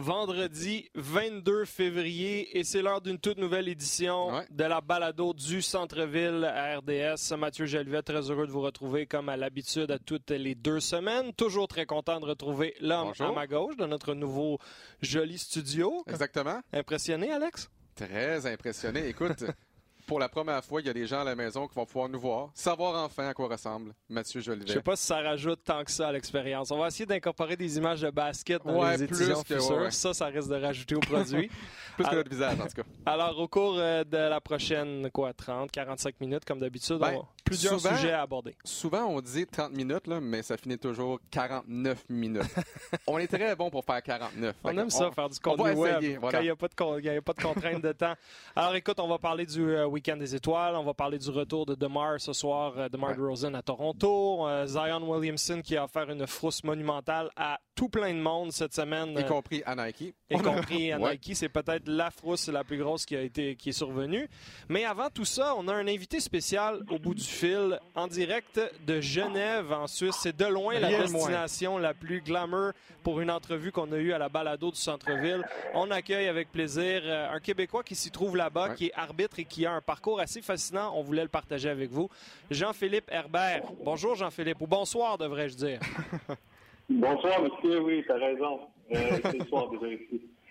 vendredi 22 février et c'est l'heure d'une toute nouvelle édition Ouais. de la balado du centre-ville à RDS. Mathieu Jolivet, très heureux de vous retrouver comme à l'habitude à toutes les deux semaines. Toujours très content de retrouver l'homme à ma gauche de notre nouveau joli studio. Exactement. Impressionné, Alex? Très impressionné. Écoute, pour la première fois, il y a des gens à la maison qui vont pouvoir nous voir, savoir enfin à quoi ressemble Mathieu Je sais Jolivet. pas si ça rajoute tant que ça à l'expérience. On va essayer d'incorporer des images de basket dans Ouais, les plus éditions que- futures. ouais. Ça, ça risque de rajouter au produit. Plus que notre visage, en tout cas. Alors, au cours euh, de la prochaine, quoi, 30, 45 minutes, comme d'habitude, Ben, on a plusieurs souvent- sujets à aborder. Souvent, on dit 30 minutes, là, mais ça finit toujours 49 minutes. on est très bon pour faire 49. On aime ça, faire du on va contenu web essayer, voilà. quand il n'y a, pas de a pas contrainte de temps. Alors, écoute, on va parler du euh, Week-end des étoiles. On va parler du retour de DeMar ce soir, euh, DeMar Ouais. DeRozan à Toronto. Euh, Zion Williamson qui a offert une frousse monumentale à tout plein de monde cette semaine. Y euh, compris à Nike. y compris à Ouais. Nike. C'est peut-être la frousse la plus grosse qui a été qui est survenue. Mais avant tout ça, on a un invité spécial au bout du fil, en direct de Genève, en Suisse. C'est de loin la moins. destination la plus glamour pour une entrevue qu'on a eue à la balado du centre-ville. On accueille avec plaisir un Québécois qui s'y trouve là-bas, Ouais. qui est arbitre et qui a un parcours assez fascinant. On voulait le partager avec vous. Jean-Philippe Herbert. Bonjour Jean-Philippe, ou bonsoir devrais-je dire. Bonsoir, monsieur. Oui, t'as raison. Euh, c'est soir déjà.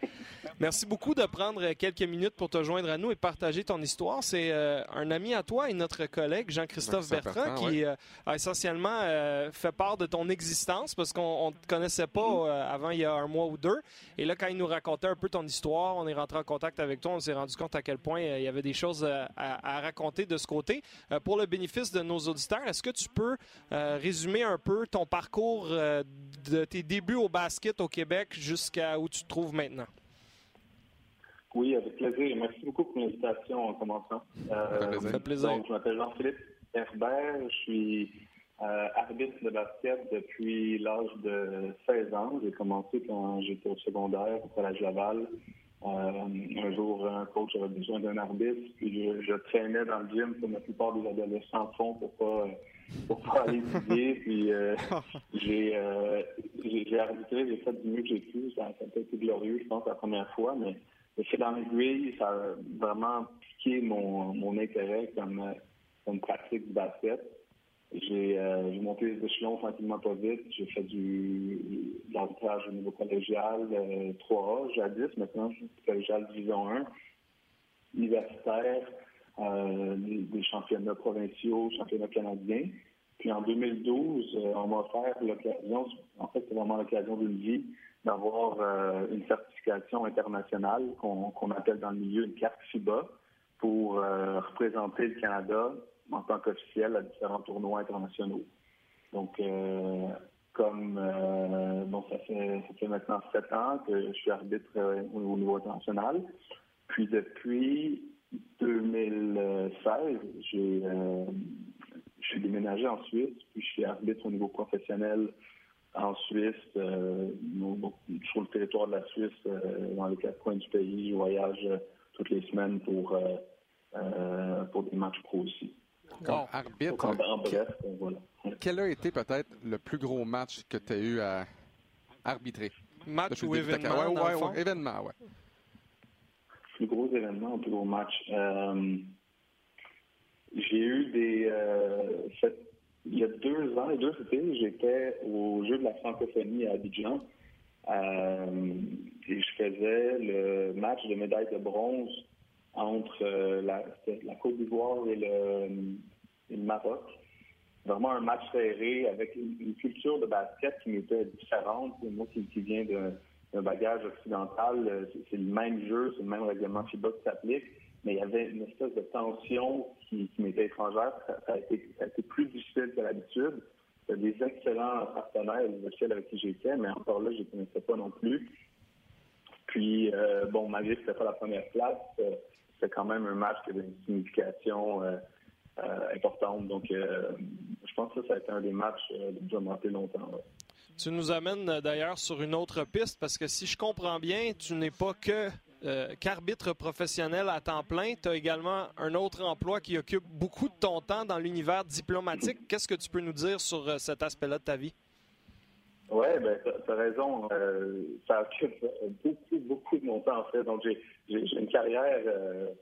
Merci beaucoup de prendre quelques minutes pour te joindre à nous et partager ton histoire. C'est euh, un ami à toi et notre collègue Jean-Christophe Bertrand Bertrand, qui euh, a essentiellement euh, fait part de ton existence parce qu'on ne te connaissait pas euh, avant il y a un mois ou deux. Et là, quand il nous racontait un peu ton histoire, on est rentré en contact avec toi, on s'est rendu compte à quel point euh, il y avait des choses euh, à, à raconter de ce côté. Euh, pour le bénéfice de nos auditeurs, est-ce que tu peux euh, résumer un peu ton parcours euh, de tes débuts au basket au Québec jusqu'à où tu te trouves maintenant? Oui, avec plaisir. Merci beaucoup pour l'invitation en commençant. Euh, Ça fait plaisir. Ça fait plaisir. Donc, je m'appelle Jean-Philippe Herbert. Je suis euh, arbitre de basket depuis l'âge de 16 ans. J'ai commencé quand j'étais au secondaire, au Collège Laval. Euh, un jour, un coach avait besoin d'un arbitre, puis je, je traînais dans le gym comme la plupart des adolescents font pour pas pour pas aller étudier. Puis euh, j'ai euh, j'ai j'ai arbitré, j'ai fait du mieux que j'ai pu. Ça, ça a été glorieux, je pense, la première fois, mais c'est dans l'aiguille, ça a vraiment piqué mon, intérêt comme, pratique du basket. J'ai euh, j'ai monté les échelons tranquillement pas vite. J'ai fait du de l'arbitrage au niveau collégial euh, 3A, jadis, maintenant collégial division 1, universitaire, euh, des, championnats provinciaux, championnats canadiens. Puis en 2012, euh, on m'a offert l'occasion, en fait c'est vraiment l'occasion d'une vie, d'avoir une certification internationale qu'on appelle dans le milieu une carte FIBA pour euh, représenter le Canada en tant qu'officiel à différents tournois internationaux. Donc, euh, comme euh, ça fait, maintenant sept ans que je suis arbitre au, au niveau international. Puis depuis 2016, j'ai euh, je suis déménagé en Suisse, puis je suis arbitre au niveau professionnel en Suisse, euh, sur le territoire de la Suisse, euh, dans les quatre coins du pays. Je voyage euh, toutes les semaines pour, euh, euh, pour des matchs pro aussi. Comme arbitre, Donc, en, en bref, voilà. quel a été peut-être le plus gros match que tu as eu à arbitrer? Match ou événement, dans Ouais, ouais, ouais, événement, ouais. Plus gros événement, plus gros match. Euh, j'ai eu des. euh, fait- il y a deux ans, et deux étés, j'étais au Jeu de la francophonie à Abidjan. Euh, et je faisais le match de médaille de bronze entre euh, la, Côte d'Ivoire et le, Maroc. Vraiment un match serré avec une, culture de basket qui m'était différente. Moi qui, viens d'un bagage occidental, euh, c'est c'est le même jeu, c'est le même règlement FIBA qui s'applique, mais il y avait une espèce de tension qui, m'était étrangère. Ça, ça a été, ça a été plus difficile que l'habitude. Des excellents partenaires, les officiels avec qui j'étais, mais encore là, je ne connaissais pas non plus. Puis, euh, bon, malgré que ce pas la première place, euh, c'était quand même un match qui avait une signification euh, euh, importante. Donc, je pense que ça, a été un des matchs de monter longtemps. ouais. Tu nous amènes d'ailleurs sur une autre piste parce que si je comprends bien, tu n'es pas que euh, qu'arbitre professionnel à temps plein. Tu as également un autre emploi qui occupe beaucoup de ton temps dans l'univers diplomatique. Qu'est-ce que tu peux nous dire sur euh, cet aspect-là de ta vie? Oui, ben, tu as, raison. Euh, ça occupe beaucoup, beaucoup de mon temps, en fait. Donc, j'ai une carrière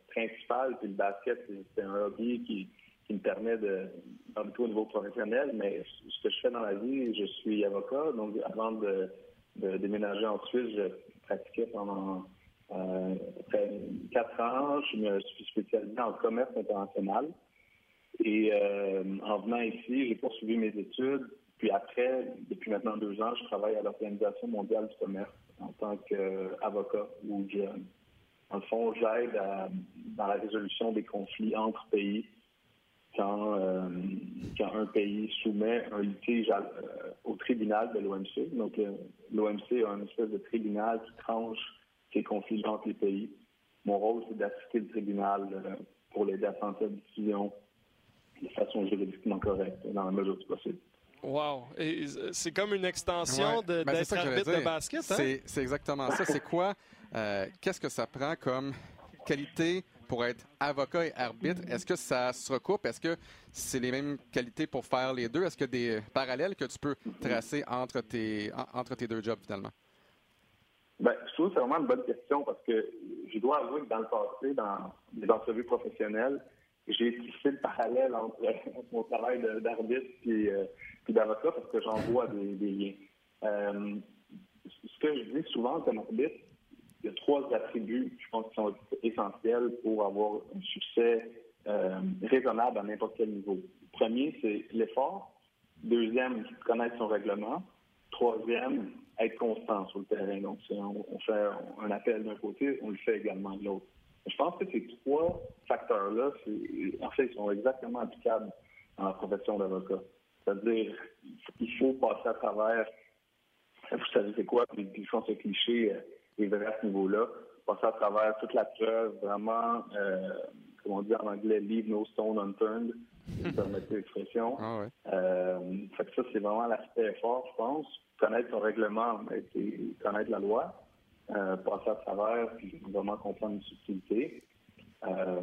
principale, puis le basket, c'est un hobby qui, me permet de d'habiter au niveau professionnel. Mais ce que je fais dans la vie, je suis avocat. Donc, avant de, de déménager en Suisse, je pratiquais pendant euh, quatre ans. Je me suis spécialisé en commerce international. Et euh, en venant ici, j'ai poursuivi mes études. Puis après, depuis maintenant deux ans, je travaille à l'Organisation mondiale du commerce en tant qu'avocat où je, en fond, j'aide dans la résolution des conflits entre pays quand, euh, quand un pays soumet un litige euh, au tribunal de l'OMC. Donc, l'OMC a un espèce de tribunal qui tranche ces conflits entre les pays. Mon rôle, c'est d'assister le tribunal pour l'aider à prendre cette décision de façon juridiquement correcte, dans la mesure du possible. Wow! C'est comme une extension de, ben, d'être arbitre de basket, hein? C'est, exactement ça. C'est quoi? qu'est-ce que ça prend comme qualité pour être avocat et arbitre, est-ce que ça se recoupe? Est-ce que c'est les mêmes qualités pour faire les deux? Est-ce qu'il y a des parallèles que tu peux tracer entre tes, entre tes deux jobs finalement? Ben, je trouve que c'est vraiment une bonne question parce que je dois avouer que dans le passé, dans les entrevues professionnelles, j'ai tissé le parallèle entre, mon travail d'arbitre et, euh, d'avocat parce que j'en vois des, liens. Euh, ce que je dis souvent comme arbitre, il y a trois attributs, je pense, qui sont essentiels pour avoir un succès euh, raisonnable à n'importe quel niveau. Premier, c'est l'effort. Deuxième, connaître son règlement. Troisième, être constant sur le terrain. Donc, si on, fait un appel d'un côté, on le fait également de l'autre. Je pense que ces trois facteurs-là, en fait, ils sont exactement applicables dans la profession d'avocat. C'est-à-dire, il faut passer à travers, vous savez c'est quoi, puis ils font ce cliché, euh, est vrai à ce niveau-là. Passer à travers toute la preuve, vraiment, euh, comme on dit en anglais, leave no stone unturned, si vous permettez l'expression. Ah euh, fait que ça, c'est vraiment l'aspect fort, je pense. Connaître son règlement, c'est connaître la loi, euh, passer à travers, puis vraiment comprendre une subtilité. Euh,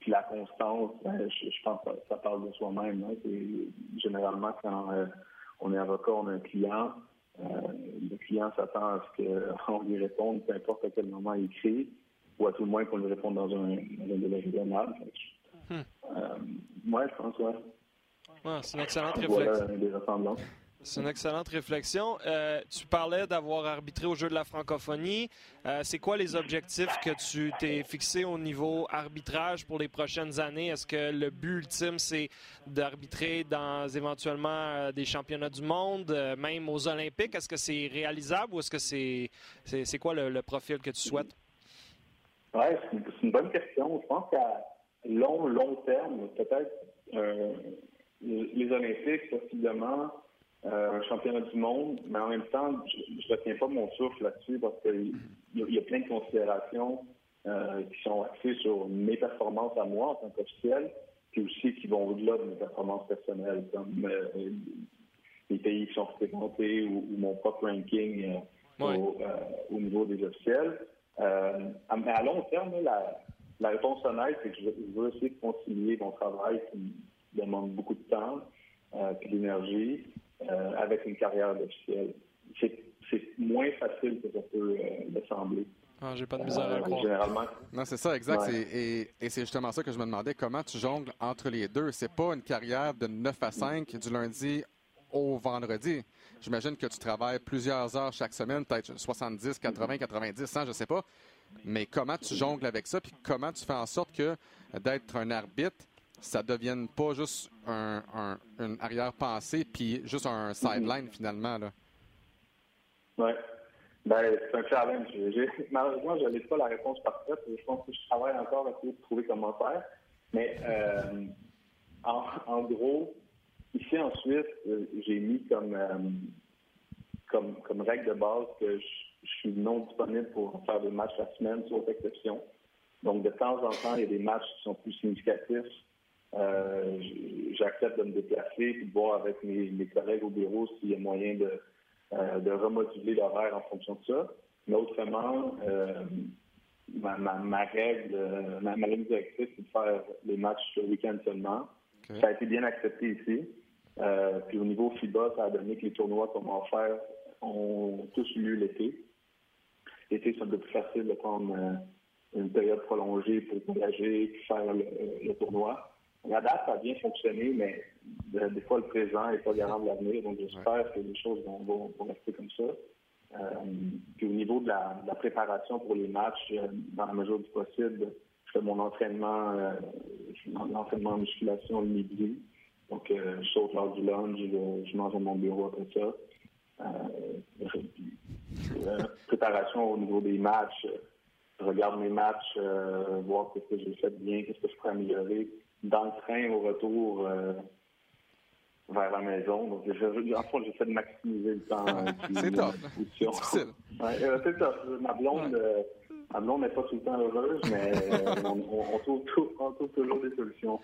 puis la constance, ben, je, pense que ça, parle de soi-même. Hein. Généralement, quand on est avocat, on a un client, le client s'attend à ce qu'on lui réponde, peu importe à quel moment il écrit, ou à tout le moins qu'on lui réponde dans un, délai raisonnable. Hmm. Euh, ouais, je pense, ouais. c'est une excellente réflexion. C'est une excellente réflexion. Euh, tu parlais d'avoir arbitré au jeu de la francophonie. Euh, c'est quoi les objectifs que tu t'es fixés au niveau arbitrage pour les prochaines années? Est-ce que le but ultime, c'est d'arbitrer dans éventuellement euh, des championnats du monde, même aux Olympiques? Est-ce que c'est réalisable ou est-ce que c'est c'est quoi le, profil que tu souhaites? Oui, c'est une, bonne question. Je pense qu'à long, long terme, peut-être les Olympiques, possiblement euh, un championnat du monde, mais en même temps, je ne retiens pas mon souffle là-dessus parce qu'il y, a plein de considérations euh, qui sont axées sur mes performances à moi en tant qu'officiel, puis aussi qui vont au-delà de mes performances personnelles, comme euh, les pays qui sont représentés ou, mon propre ranking au, niveau des officiels. Mais à long terme, la, la réponse honnête, c'est que je, veux essayer de concilier mon travail qui demande beaucoup de temps et d'énergie euh, avec une carrière d'officiel. C'est moins facile que ça peut euh, le sembler. Ah, j'ai pas de misère à euh, croire. Généralement. Non, c'est ça, exact. Et, c'est justement ça que je me demandais. Comment tu jongles entre les deux? C'est pas une carrière de 9 à 5 du lundi au vendredi. J'imagine que tu travailles plusieurs heures chaque semaine, peut-être 70, 80, 90, 100, je sais pas. Mais comment tu jongles avec ça? Puis comment tu fais en sorte que d'être un arbitre, ça ne devienne pas juste un, une arrière-pensée puis juste un sideline finalement. Oui. Ben, c'est un challenge. Malheureusement, je n'ai pas la réponse parfaite. Je pense que je travaille encore à essayer de trouver comment faire. Mais euh, en, gros, ici en Suisse, euh, j'ai mis comme, euh, comme, comme règle de base que je, je, suis non disponible pour faire des matchs la semaine, sauf exception. Donc, de temps en temps, il y a des matchs qui sont plus significatifs euh, j'accepte de me déplacer et de voir avec mes, collègues au bureau s'il y a moyen de, euh, de remoduler l'horaire en fonction de ça. Mais autrement, euh, ma, règle, ma, ligne directrice, c'est de faire les matchs le week-end seulement. Ça a été bien accepté ici. Puis au niveau FIBA, ça a donné que les tournois qu'on va faire ont tous eu lieu l'été. L'été, c'est un peu plus facile de prendre une période prolongée pour voyager et faire le, tournoi. La date, ça a bien fonctionné, mais des fois, le présent n'est pas garant de l'avenir. Donc, j'espère que les choses vont, rester comme ça. puis au niveau de la, préparation pour les matchs, dans la mesure du possible, je fais mon entraînement, euh, l'entraînement en musculation le midi. Donc, euh, je saute l'heure du lunch, je, mange à mon bureau après ça. Euh, euh, préparation au niveau des matchs, je regarde mes matchs, voir ce que j'ai fait bien, qu'est-ce que je pourrais améliorer. Dans le train, au retour vers la maison. Donc, je, en fait, j'essaie de maximiser le temps. c'est top. C'est top. Ma blonde, ma blonde n'est pas tout le temps heureuse, mais on, trouve, on, trouve, toujours des solutions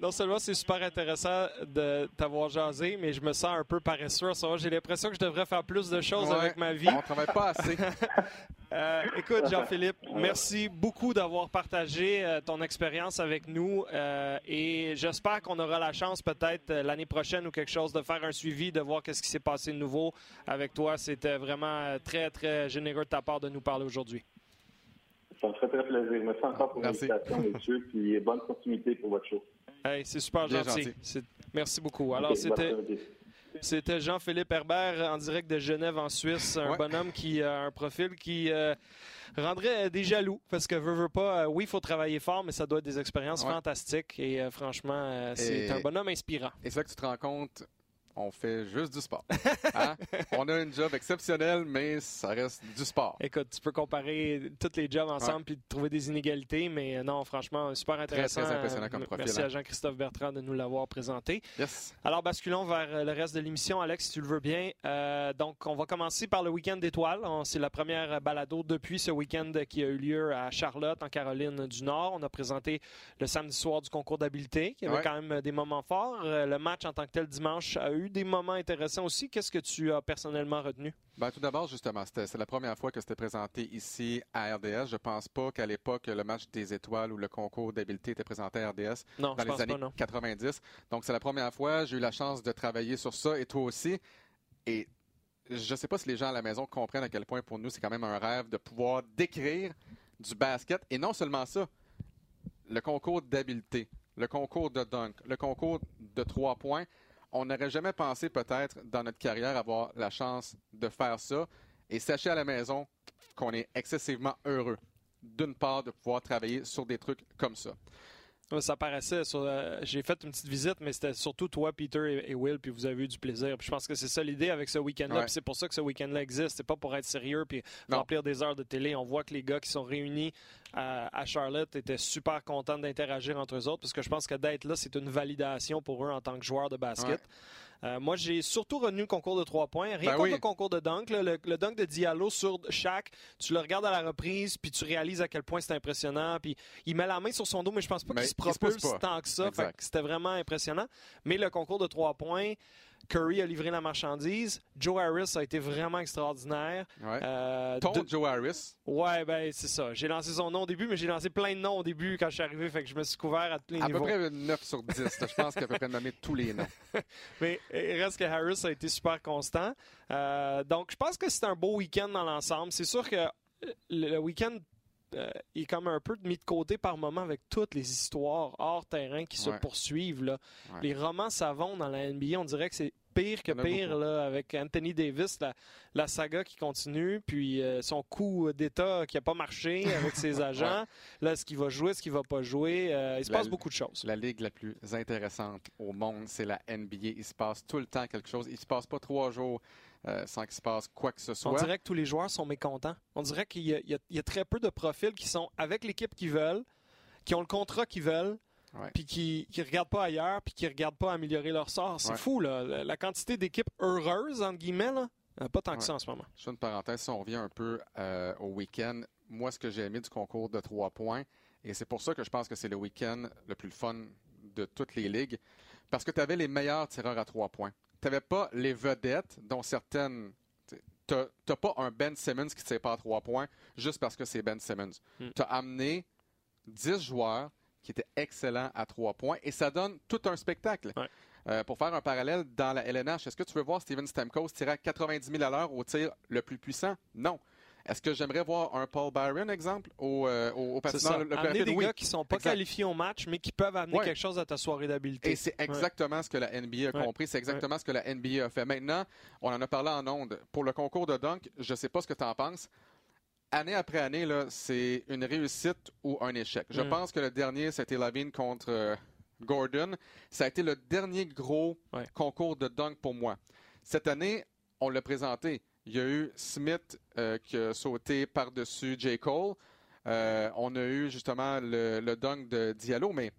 non seulement c'est super intéressant de t'avoir jasé, mais je me sens un peu paresseux. J'ai l'impression que je devrais faire plus de choses avec ma vie. On travaille pas assez. Euh, écoute, Jean-Philippe, merci beaucoup d'avoir partagé euh, ton expérience avec nous euh, et j'espère qu'on aura la chance peut-être l'année prochaine ou quelque chose de faire un suivi, de voir qu'est-ce qui s'est passé de nouveau avec toi. C'était vraiment très, très généreux de ta part de nous parler aujourd'hui. Ça me ferait très plaisir. Merci encore pour l'invitation, messieurs, puis bonne continuité pour votre show c'est super gentil. Merci beaucoup. Alors, c'était. C'était Jean-Philippe Herbert en direct de Genève en Suisse, un bonhomme qui a un profil qui euh, rendrait des jaloux parce que veut, veut pas. Euh, oui, il faut travailler fort, mais ça doit être des expériences fantastiques et euh, franchement, c'est un bonhomme inspirant. Et c'est là que tu te rends compte on fait juste du sport. Hein? on a un job exceptionnel, mais ça reste du sport. Écoute, tu peux comparer tous les jobs ensemble puis trouver des inégalités, mais non, franchement, super intéressant. Très, impressionnant comme profil. Merci à hein. Jean-Christophe Bertrand de nous l'avoir présenté. Yes. Alors, basculons vers le reste de l'émission, Alex, si tu le veux bien. Euh, donc, on va commencer par le week-end d'étoiles. C'est la première balado depuis ce week-end qui a eu lieu à Charlotte, en Caroline du Nord. On a présenté le samedi soir du concours d'habileté, qui avait quand même des moments forts. Euh, le match en tant que tel dimanche a eu des moments intéressants aussi. Qu'est-ce que tu as personnellement retenu? Ben, tout d'abord, justement, c'est la première fois que c'était présenté ici à RDS. Je pense pas qu'à l'époque, le match des étoiles ou le concours d'habileté était présenté à RDS dans les années 90. Donc, c'est la première fois. J'ai eu la chance de travailler sur ça et toi aussi. Et je ne sais pas si les gens à la maison comprennent à quel point pour nous, c'est quand même un rêve de pouvoir décrire du basket. Et non seulement ça, le concours d'habileté, le concours de dunk, le concours de trois points on n'aurait jamais pensé peut-être dans notre carrière avoir la chance de faire ça. Et sachez à la maison qu'on est excessivement heureux, d'une part, de pouvoir travailler sur des trucs comme ça. Ça paraissait sur. Euh, j'ai fait une petite visite, mais c'était surtout toi, Peter et, Will, puis vous avez eu du plaisir. Puis je pense que c'est ça l'idée avec ce week-end-là. Puis c'est pour ça que ce week-end-là existe. C'est pas pour être sérieux puis remplir des heures de télé. On voit que les gars qui sont réunis à, Charlotte étaient super contents d'interagir entre eux autres, parce que je pense que d'être là, c'est une validation pour eux en tant que joueurs de basket. Euh, moi, j'ai surtout retenu le concours de trois points. Rien ben contre le concours de dunk. le, dunk de Diallo sur Shaq, tu le regardes à la reprise, puis tu réalises à quel point c'est impressionnant. Puis il met la main sur son dos, mais je pense pas qu'il se propulse tant que ça. C'était vraiment impressionnant. Mais le concours de trois points, Curry a livré la marchandise. Joe Harris a été vraiment extraordinaire. Euh, Ton Joe Harris. Ouais, ben c'est ça. J'ai lancé son nom au début, mais j'ai lancé plein de noms au début quand je suis arrivé, fait que je me suis couvert à tous les niveaux. À peu près 9 sur 10. je pense qu'il a à peu près nommé tous les noms. mais il reste que Harris a été super constant. Euh, donc, je pense que c'est un beau week-end dans l'ensemble. C'est sûr que le week-end euh, il est comme un peu mis de côté par moment avec toutes les histoires hors terrain qui se poursuivent. Là. Les romans savons dans la NBA, on dirait que c'est pire que pire là, avec Anthony Davis, la, saga qui continue, puis euh, son coup d'État qui n'a pas marché avec ses agents. Là, ce qu'il va jouer, ce qu'il va pas jouer. Euh, il se passe beaucoup de choses. La ligue la plus intéressante au monde, c'est la NBA. Il se passe tout le temps quelque chose. Il se passe pas trois jours euh, sans qu'il se passe quoi que ce soit. On dirait que tous les joueurs sont mécontents. On dirait qu'il y, a très peu de profils qui sont avec l'équipe qu'ils veulent, qui ont le contrat qu'ils veulent, puis qui ne regardent pas ailleurs, puis qui regardent pas améliorer leur sort. C'est fou, là. La, quantité d'équipes heureuses, entre guillemets, là, pas tant que ça en ce moment. Je fais une parenthèse, si on revient un peu euh, au week-end, moi, ce que j'ai aimé du concours de trois points, et c'est pour ça que je pense que c'est le week-end le plus fun de toutes les ligues, parce que tu avais les meilleurs tireurs à trois points tu n'avais pas les vedettes, dont certaines. Tu n'as pas un Ben Simmons qui ne pas à trois points juste parce que c'est Ben Simmons. Hmm. Tu as amené 10 joueurs qui étaient excellents à trois points et ça donne tout un spectacle. Euh, pour faire un parallèle dans la LNH, est-ce que tu veux voir Steven Stamkos tirer à 90 000 à l'heure au tir le plus puissant? Non. Est-ce que j'aimerais voir un Paul Byron, exemple, au, euh, au, au patineur le, amener des Oui. gars qui sont pas Exact. qualifiés au match, mais qui peuvent amener Ouais. quelque chose à ta soirée d'habileté. Et c'est exactement ce que la NBA a compris, c'est exactement ce que la NBA a fait. Maintenant, on en a parlé en ondes. Pour le concours de dunk, je ne sais pas ce que tu en penses. Année après année, c'est une réussite ou un échec. Je Mm. pense que le dernier, c'était Lavine contre euh, Gordon. Ça a été le dernier gros Ouais. concours de dunk pour moi. Cette année, on l'a présenté. Il y a eu Smith euh, qui a sauté par-dessus J. Cole. Euh, on a eu justement le, le dunk de Diallo, mais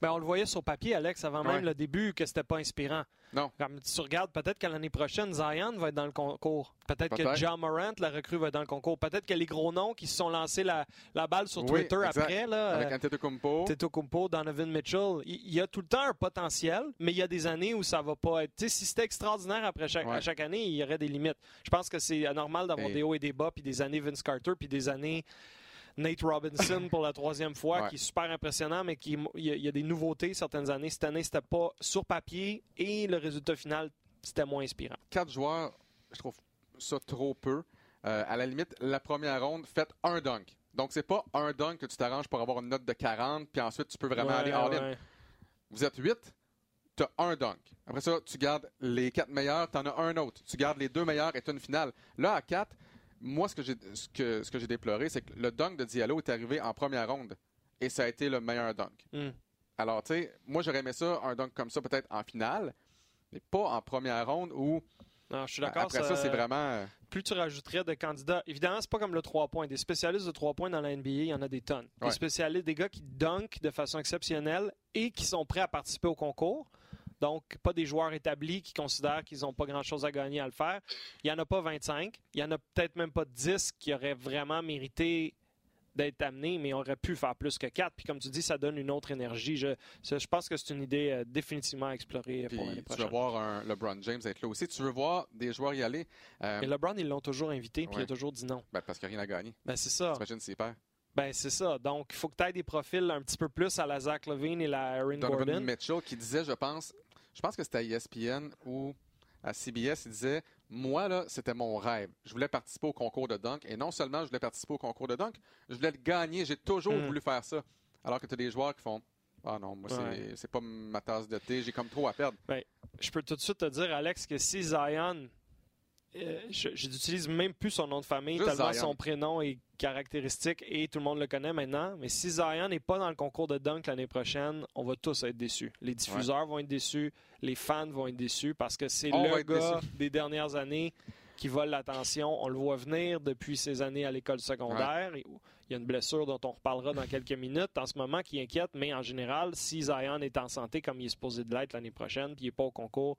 Ben, on le voyait sur papier, Alex, avant même Ouais. le début, que c'était pas inspirant. Non. Comme tu regardes, peut-être que l'année prochaine, Zion va être dans le concours. Peut-être que. John Morant, la recrue, va être dans le concours. Peut-être que les gros noms qui se sont lancés la, la balle sur Oui, Twitter exact. après, là, avec euh, Antetokounmpo. Teto Kumpo, Donovan Mitchell, il y a tout le temps un potentiel, mais il y a des années où ça va pas être. Si c'était extraordinaire après chaque, Ouais. à chaque année, il y aurait des limites. Je pense que c'est normal d'avoir des hauts et des bas, puis des années Vince Carter, puis des années Nate Robinson pour la troisième fois, Ouais. qui est super impressionnant, mais qui il y, a, il y a des nouveautés certaines années. Cette année, c'était pas sur papier et le résultat final, c'était moins inspirant. quatre joueurs, je trouve ça trop peu. Euh, à la limite, la première ronde, faites un dunk. Donc, c'est pas un dunk que tu t'arranges pour avoir une note de 40, puis ensuite tu peux vraiment Ouais, aller all-in. ouais. Vous êtes 8, tu as un dunk. Après ça, tu gardes les quatre meilleurs, tu en as un autre. Tu gardes les deux meilleurs et tu as une finale. Là, à 4, moi, ce que j'ai ce que, ce que j'ai déploré, c'est que le dunk de Diallo est arrivé en première ronde. Et ça a été le meilleur dunk. Hmm. Alors, tu sais, moi, j'aurais aimé ça, un dunk comme ça, peut-être en finale, mais pas en première ronde où, Non, je suis d'accord. après ça, c'est vraiment... euh, plus tu rajouterais de candidats. Évidemment, c'est pas comme le 3 points. Des spécialistes de 3 points dans la NBA, il y en a des tonnes. Des spécialistes, des gars qui dunkent de façon exceptionnelle et qui sont prêts à participer au concours. Donc, pas des joueurs établis qui considèrent qu'ils n'ont pas grand-chose à gagner à le faire. Il n'y en a pas 25. Il y en a peut-être même pas 10 qui auraient vraiment mérité d'être amenés, mais on aurait pu faire plus que 4. Puis comme tu dis, ça donne une autre énergie. Je, je pense que c'est une idée euh, définitivement à explorer Puis pour l'année tu veux prochaine. voir un LeBron James être là aussi. Tu veux voir des joueurs y aller. euh, Et LeBron, ils l'ont toujours invité, puis il a toujours dit non. ben, parce qu'il n'y a rien à gagner. Ben, c'est ça. T'imagines s'il perd. Ben, c'est ça. Donc, il faut que tu aies des profils un petit peu plus à la Zach Levine et la Aaron Donovan Gordon. Mitchell qui disait, je pense, je pense que c'était à ESPN ou à CBS, il disait Moi, là, c'était mon rêve. Je voulais participer au concours de dunk. Et non seulement je voulais participer au concours de dunk, je voulais le gagner. J'ai toujours Mm. voulu faire ça. Alors que tu as des joueurs qui font Ah non, moi, c'est- Ouais. c'est pas ma tasse de thé. J'ai comme trop à perdre. Je peux tout de suite te dire, Alex, que si Zion, je je n'utilise même plus son nom de famille, Juste tellement Zion. son prénom est caractéristique et tout le monde le connaît maintenant. Mais si Zion n'est pas dans le concours de dunk l'année prochaine, on va tous être déçus. Les diffuseurs vont être déçus, les fans vont être déçus parce que c'est le gars des dernières années qui vole l'attention. On le voit venir depuis ses années à l'école secondaire. Il y a une blessure dont on reparlera dans quelques minutes en ce moment qui inquiète, mais en général, si Zion est en santé comme il est supposé de l'être l'année prochaine, puis il n'est pas au concours,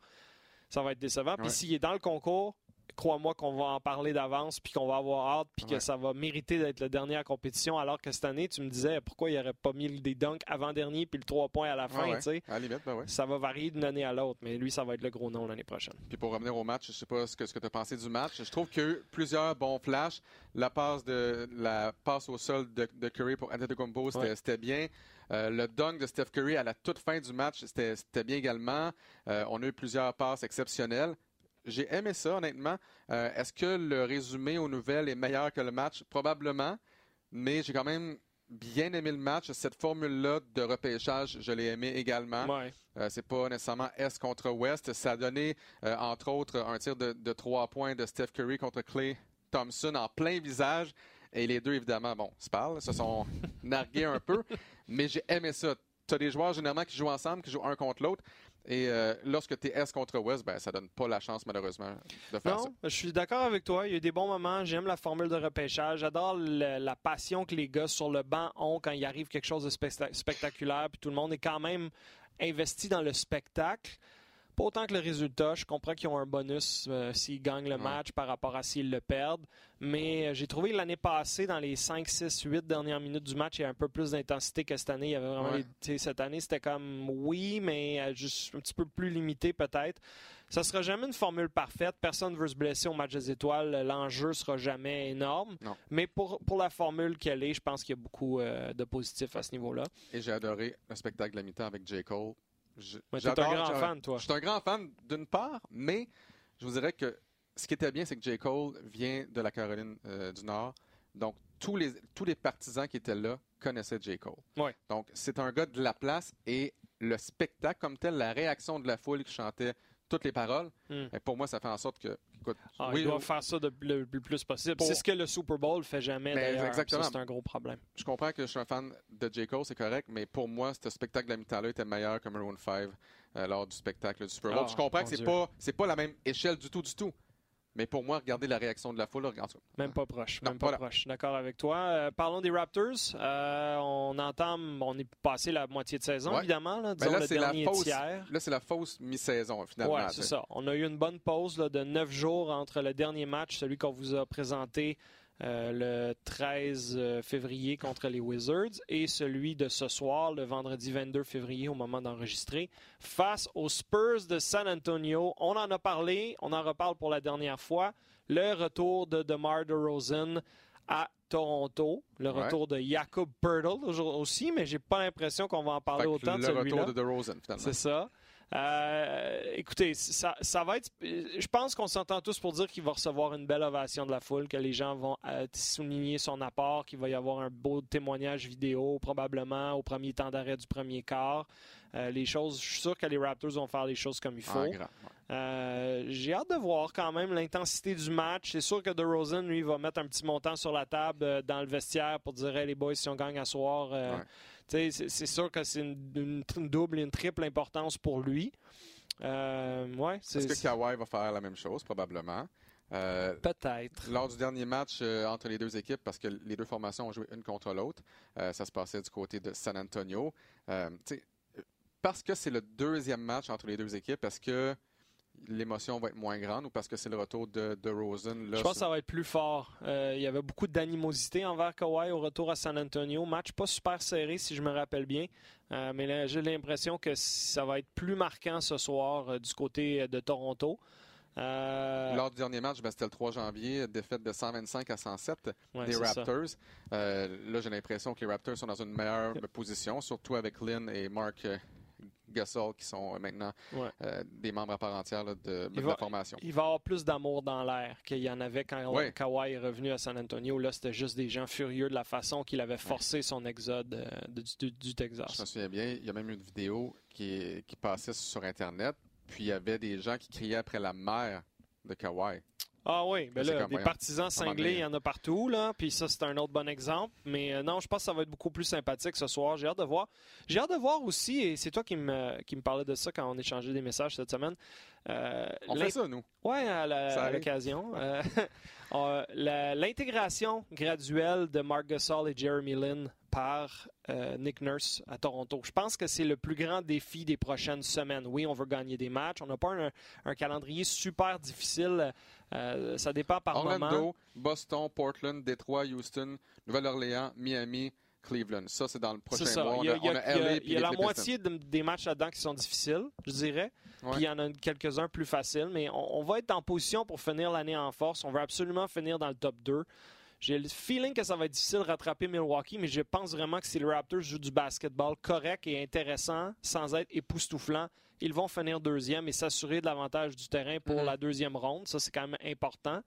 ça va être décevant. Puis s'il est dans le concours, crois-moi qu'on va en parler d'avance, puis qu'on va avoir hâte, puis que ça va mériter d'être la dernière compétition, alors que cette année, tu me disais pourquoi il n'aurait pas mis des dunks avant-dernier, puis le 3 points à la fin, Ouais, tu sais? À la limite, ben ouais. Ça va varier d'une année à l'autre, mais lui, ça va être le gros nom l'année prochaine. Puis pour revenir au match, je sais pas ce que, ce que tu as pensé du match. Je trouve qu'il y a eu plusieurs bons flashs. La passe de la passe au sol de, de Curry pour Antetokounmpo, c'était bien. Euh, le dunk de Steph Curry à la toute fin du match, c'était c'était bien également. Euh, on a eu plusieurs passes exceptionnelles. J'ai aimé ça, honnêtement. Euh, Est-ce que le résumé aux nouvelles est meilleur que le match? Probablement. Mais j'ai quand même bien aimé le match. Cette formule-là de repêchage, je l'ai aimé également. Ouais. Euh, c'est pas nécessairement Est contre Ouest. Ça a donné, euh, entre autres, un tir de, de trois points de Steph Curry contre Clay Thompson en plein visage. Et les deux, évidemment, bon, se parlent, se sont nargués un peu. Mais j'ai aimé ça. Tu as des joueurs généralement qui jouent ensemble, qui jouent un contre l'autre. Et euh, lorsque tu es Est contre Ouest, ben, ça donne pas la chance, malheureusement, de faire ça. Non, je suis d'accord avec toi. Il y a eu des bons moments. J'aime la formule de repêchage. J'adore la passion que les gars sur le banc ont quand il arrive quelque chose de specta- spectaculaire. Puis tout le monde est quand même investi dans le spectacle. Pas autant que le résultat. Je comprends qu'ils ont un bonus euh, s'ils gagnent le Ouais. match par rapport à s'ils le perdent. Mais euh, j'ai trouvé l'année passée, dans les 5, 6, 8 dernières minutes du match, il y a un peu plus d'intensité que cette année. Il y avait vraiment Ouais. les- tu sais, cette année, c'était comme oui, mais euh, juste un petit peu plus limité peut-être. Ça sera jamais une formule parfaite. Personne ne veut se blesser au match des étoiles. L'enjeu sera jamais énorme. Non. Mais pour, pour la formule qu'elle est, je pense qu'il y a beaucoup euh, de positifs à ce niveau-là. Et j'ai adoré le spectacle de la mi-temps avec J. Cole. Je- un grand fan, toi. Je suis un grand fan d'une part, mais je vous dirais que ce qui était bien, c'est que J. Cole vient de la Caroline euh, du Nord. Donc, tous les, tous les partisans qui étaient là connaissaient J. Cole. Ouais. Donc, c'est un gars de la place et le spectacle comme tel, la réaction de la foule qui chantait toutes les paroles, Hmm. ben, pour moi, ça fait en sorte que, écoute, Ah, oui, doivent euh, faire ça de- le, le plus possible. Pour- C'est ce que le Super Bowl fait jamais, Ben, exactement. C'est un gros problème. je comprends que je suis un fan de J. Cole, c'est correct, mais pour moi, ce spectacle de la mi-temps-là était meilleur que Maroon 5 euh, lors du spectacle du Super Bowl. Ah, je comprends que c'est pas, c'est pas la même échelle du tout, du tout. Mais pour moi, regardez la réaction de la foule. Regarde ça. Même pas proche. Non, Même pas voilà. proche. D'accord avec toi. Euh, parlons des Raptors. Euh, on entame, on est passé la moitié de saison, Ouais. évidemment. Là, Ben disons là, le c'est la dernier fausse, tiers. là, c'est la fausse mi-saison, finalement. Tu c'est ça. On a eu une bonne pause là, de neuf jours entre le dernier match, celui qu'on vous a présenté euh, le 13 euh, février contre les Wizards, et celui de ce soir, le vendredi 22 février, au moment d'enregistrer, face aux Spurs de San Antonio. On en a parlé, on en reparle pour la dernière fois. Le retour de DeMar DeRozan à Toronto, le Ouais. retour de Jakob Pertl aussi, mais j'ai pas l'impression qu'on va en parler autant de le retour de DeRozan, finalement. C'est ça. Euh, écoutez, ça, ça va être. Je pense qu'on s'entend tous pour dire qu'il va recevoir une belle ovation de la foule, que les gens vont euh, souligner son apport, qu'il va y avoir un beau témoignage vidéo, probablement au premier temps d'arrêt du premier quart. Euh, les choses, je suis sûr que les Raptors vont faire les choses comme il faut. Ouais. Euh, J'ai hâte de voir quand même l'intensité du match. C'est sûr que DeRozan, lui, va mettre un petit montant sur la table dans le vestiaire pour dire Hey, les boys, si on gagne à soir, Ouais. C'est sûr que c'est une, une double et une triple importance pour lui. Euh, ouais, Est-ce que Kawhi va faire la même chose, probablement? Euh, peut-être. Lors du dernier match euh, entre les deux équipes, parce que les deux formations ont joué une contre l'autre, euh, ça se passait du côté de San Antonio. Parce que c'est le deuxième match entre les deux équipes, est-ce que l'émotion va être moins grande ou parce que c'est le retour de, de Rosen? Là, Je pense que ça va être plus fort. Euh, il y avait beaucoup d'animosité envers Kawhi au retour à San Antonio. Match pas super serré, si je me rappelle bien. Euh, mais là, j'ai l'impression que ça va être plus marquant ce soir euh, du côté de Toronto. Lors du dernier match, ben, c'était le 3 janvier, défaite de 125 à 107 ouais, des. Raptors. Là, j'ai l'impression que les Raptors sont dans une meilleure position, surtout avec Lynn et Mark Gasol qui sont euh, maintenant Ouais. euh, des membres à part entière là, de, la formation. Il va y avoir plus d'amour dans l'air qu'il y en avait quand Ouais. Kawhi est revenu à San Antonio. Là, c'était juste des gens furieux de la façon qu'il avait forcé son exode euh, de- du, du Je me Texas. souviens bien, il y a même une vidéo qui, qui passait sur Internet, puis il y avait des gens qui criaient après la mère de Kawhi. Ah oui, ben là, des partisans cinglés, il y en a partout, là. Puis ça, c'est un autre bon exemple. Mais euh, non, je pense que ça va être beaucoup plus sympathique ce soir. J'ai hâte de voir. J'ai hâte de voir aussi, et c'est toi qui me, qui me parlais de ça quand on échangeait des messages cette semaine. Euh, On fait ça, nous. Oui, à l'occasion. Euh, L'intégration graduelle de Mark Gasol et Jeremy Lin par euh, Nick Nurse à Toronto. Je pense que c'est le plus grand défi des prochaines semaines. Oui, on veut gagner des matchs. On n'a pas un, un calendrier super difficile. Euh, ça dépend par moment. Orlando, Boston, Portland, Détroit, Houston, Nouvelle-Orléans, Miami, Cleveland. Ça, c'est dans le prochain ça. mois. Il y a, on LA il puis y a les la Clippers. moitié de- des matchs là-dedans qui sont difficiles, je dirais. Ouais. Puis il y en a quelques-uns plus faciles. Mais on, on va être en position pour finir l'année en force. On veut absolument finir dans le top 2. J'ai le feeling que ça va être difficile de rattraper Milwaukee, mais je pense vraiment que si les Raptors jouent du basketball correct et intéressant, sans être époustouflant, ils vont finir deuxième et s'assurer de l'avantage du terrain pour Mhm. la deuxième ronde. Ça, c'est quand même important.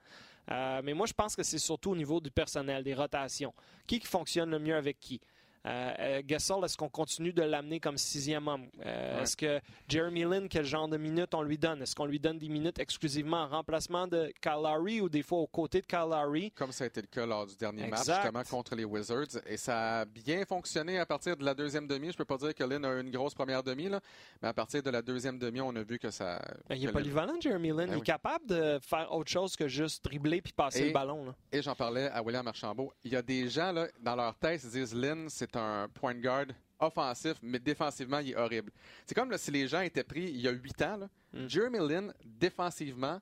Euh, mais moi, je pense que c'est surtout au niveau du personnel, des rotations. Qui, qui fonctionne le mieux avec qui? Euh, euh, Gasol, est-ce qu'on continue de l'amener comme sixième homme? Euh, Ouais. Est-ce que Jeremy Lin, quel genre de minutes on lui donne? Est-ce qu'on lui donne des minutes exclusivement en remplacement de Lowry ou des fois aux côtés de Lowry? Comme ça a été le cas lors du dernier match, justement, contre les Wizards. Et ça a bien fonctionné à partir de la deuxième demi. Je peux pas dire que Lynn a eu une grosse première demi, là, mais à partir de la deuxième demi, on a vu que ça. Ben, il est polyvalent, Jeremy Lin. Ben il est oui. capable de faire autre chose que juste dribbler puis passer Et- le ballon. là. Et j'en parlais à William Archambault. Il y a des gens, là, dans leur tête, ils disent Lynn, c'est un point guard offensif, mais défensivement, il est horrible. C'est comme là, si les gens étaient pris il y a huit ans. Là, Mm. Jeremy Lin, défensivement,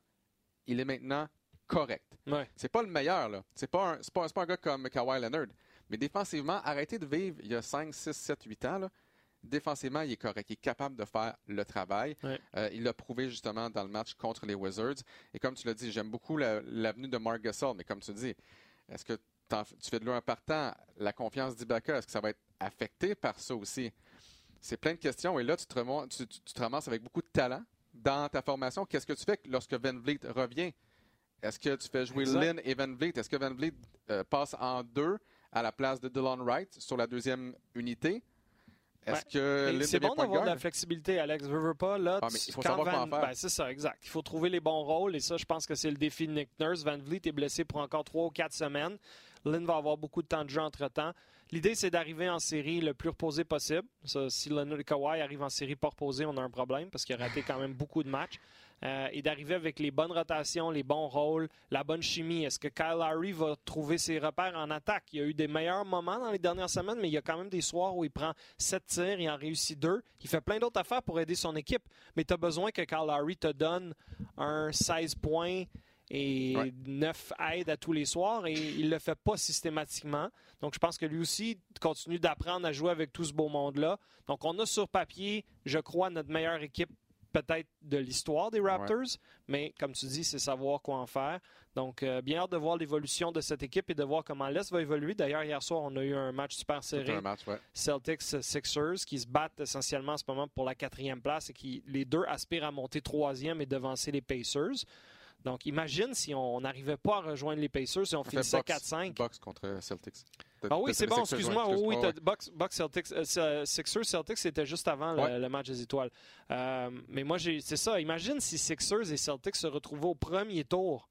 il est maintenant correct. Ouais. C'est pas le meilleur, là. C'est pas, un- c'est pas, c'est pas un gars comme Kawhi Leonard. Mais défensivement, arrêtez de vivre il y a 5, 6, 7, 8 ans, là. Défensivement, il est correct. Il est capable de faire le travail. Ouais. Euh, il l'a prouvé justement dans le match contre les Wizards. Et comme tu l'as dit, j'aime beaucoup la- l'avenue de Mark Gasol. Mais comme tu dis, est-ce que tu fais de lui un partant? La confiance d'Ibaka, est-ce que ça va être affecté par ça aussi? c'est plein de questions. Et là, tu te, remon- tu- tu- tu te ramasses avec beaucoup de talent dans ta formation. Qu'est-ce que tu fais lorsque Van Vliet revient? Est-ce que tu fais jouer Exact. Lynn et Van Vliet? Est-ce que Van Vliet euh, passe en deux à la place de Dylan Wright sur la deuxième unité? Est-ce que C'est bon d'avoir de la flexibilité, Alex. Veux, veux pas, là, Ah, mais il faut savoir Van- comment faire. ben, c'est ça, exact. Il faut trouver les bons rôles et ça, je pense que c'est le défi de Nick Nurse. Van Vliet est blessé pour encore trois ou quatre semaines. Lynn va avoir beaucoup de temps de jeu entre-temps. L'idée, c'est d'arriver en série le plus reposé possible. Si Leonard Kawhi arrive en série pas reposé, on a un problème parce qu'il a raté quand même beaucoup de matchs. Euh, et d'arriver avec les bonnes rotations, les bons rôles, la bonne chimie. Est-ce que Kyle Lowry va trouver ses repères en attaque? Il y a eu des meilleurs moments dans les dernières semaines, mais il y a quand même des soirs où il prend sept tirs, il en réussit deux. Il fait plein d'autres affaires pour aider son équipe. Mais tu as besoin que Kyle Lowry te donne un 16 points et Ouais. 9 aides à tous les soirs et il le fait pas systématiquement. Donc je pense que lui aussi continue d'apprendre à jouer avec tout ce beau monde-là. Donc on a sur papier, je crois, notre meilleure équipe peut-être de l'histoire des Raptors, mais comme tu dis, c'est savoir quoi en faire. Donc, euh, bien hâte de voir l'évolution de cette équipe et de voir comment l'Est va évoluer. D'ailleurs, hier soir, on a eu un match super serré. un match, ouais. Celtics-Sixers qui se battent essentiellement en ce moment pour la quatrième place et qui, les deux, aspirent à monter troisième et devancer les Pacers. Donc, imagine si on n'arrivait pas à rejoindre les Pacers et on finissait Bucks- 4-5. Bucks contre Celtics. T'as- Ah oui, c'est bon, excuse-moi. ouais, Oui, t'as Bucks, Bucks Celtics, euh, euh, Sixers Celtics, c'était juste avant le, Ouais. le match des étoiles. Euh, mais moi, c'est ça. Imagine si Sixers et Celtics se retrouvaient au premier tour,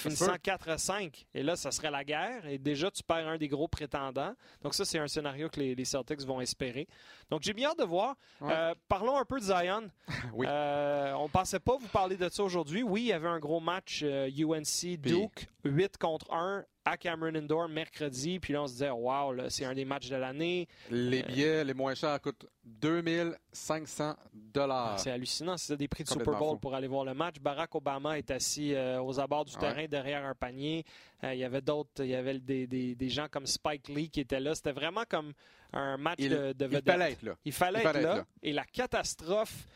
finissant peut. 4 à 5. Et là, ça serait la guerre. Et déjà, tu perds un des gros prétendants. Donc, ça, c'est un scénario que les, les Celtics vont espérer. Donc, j'ai bien hâte de voir. Ouais. Euh, parlons un peu de Zion. Oui. Euh, on pensait pas vous parler de ça aujourd'hui. Oui, il y avait un gros match euh, UNC Duke, 8 contre 1 à Cameron Indoor mercredi. Puis là, on se disait, wow, c'est un des matchs de l'année. Les billets les moins chers coûtent 2500 dollars. Ah, C'est hallucinant. C'était des prix de Super Bowl fou. pour aller voir le match. Barack Obama est assis euh, aux abords du Ouais. terrain derrière un panier. Euh, il y avait d'autres, il y avait des, des- des gens comme Spike Lee qui étaient là. C'était vraiment comme un match Il- de, de Il fallait être là. Il fallait Il être fallait là, être là. Et la catastrophe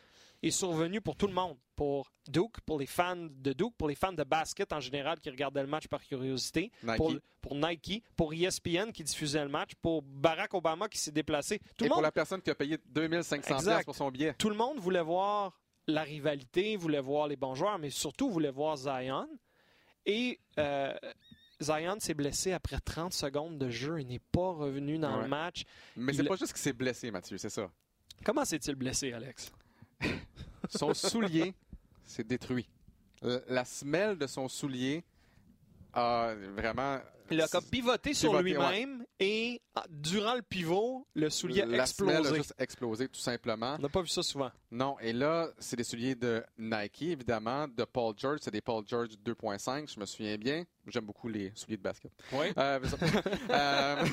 est survenue pour tout le monde. Pour Duke, pour les fans de Duke, pour les fans de basket en général qui regardaient le match par curiosité, Nike. pour, pour Nike, pour ESPN qui diffusait le match, pour Barack Obama qui s'est déplacé. Tout Et le pour monde la personne qui a payé 2500 Exact. pièces pour son billet. tout le monde voulait voir la rivalité, voulait voir les bons joueurs, mais surtout voulait voir Zion. Et euh, Zion s'est blessé après 30 secondes de jeu. Il n'est pas revenu dans Ouais. le match. Mais Il- c'est pas juste qu'il s'est blessé, Mathieu, c'est ça. Comment s'est-il blessé, Alex? Son soulier s'est détruit. La semelle de son soulier a vraiment. Il a comme pivoté sur lui-même et ah, durant le pivot, le soulier a La semelle a explosé. juste explosé, tout simplement. On n'a pas vu ça souvent. Non, et là, c'est des souliers de Nike, évidemment, de Paul George. C'est des Paul George 2.5, je me souviens bien. J'aime beaucoup les souliers de basket. Oui. Euh, Euh,